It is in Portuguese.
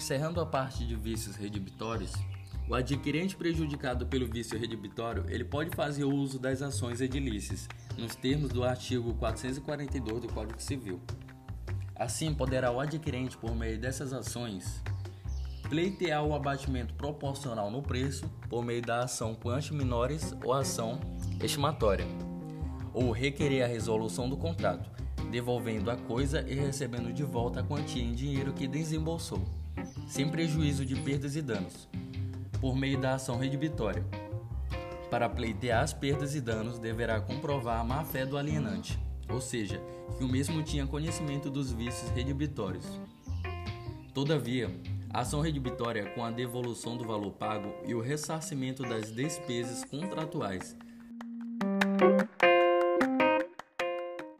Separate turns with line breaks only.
Encerrando a parte de vícios redibitórios, o adquirente prejudicado pelo vício redibitório, ele pode fazer uso das ações edilícias, nos termos do artigo 442 do Código Civil. Assim, poderá o adquirente, por meio dessas ações, pleitear o abatimento proporcional no preço por meio da ação quanti menores ou ação estimatória, ou requerer a resolução do contrato, devolvendo a coisa e recebendo de volta a quantia em dinheiro que desembolsou, sem prejuízo de perdas e danos por meio da ação redibitória. Para pleitear as perdas e danos, deverá comprovar a má-fé do alienante, ou seja, que o mesmo tinha conhecimento dos vícios redibitórios. Todavia, a ação redibitória com a devolução do valor pago e o ressarcimento das despesas contratuais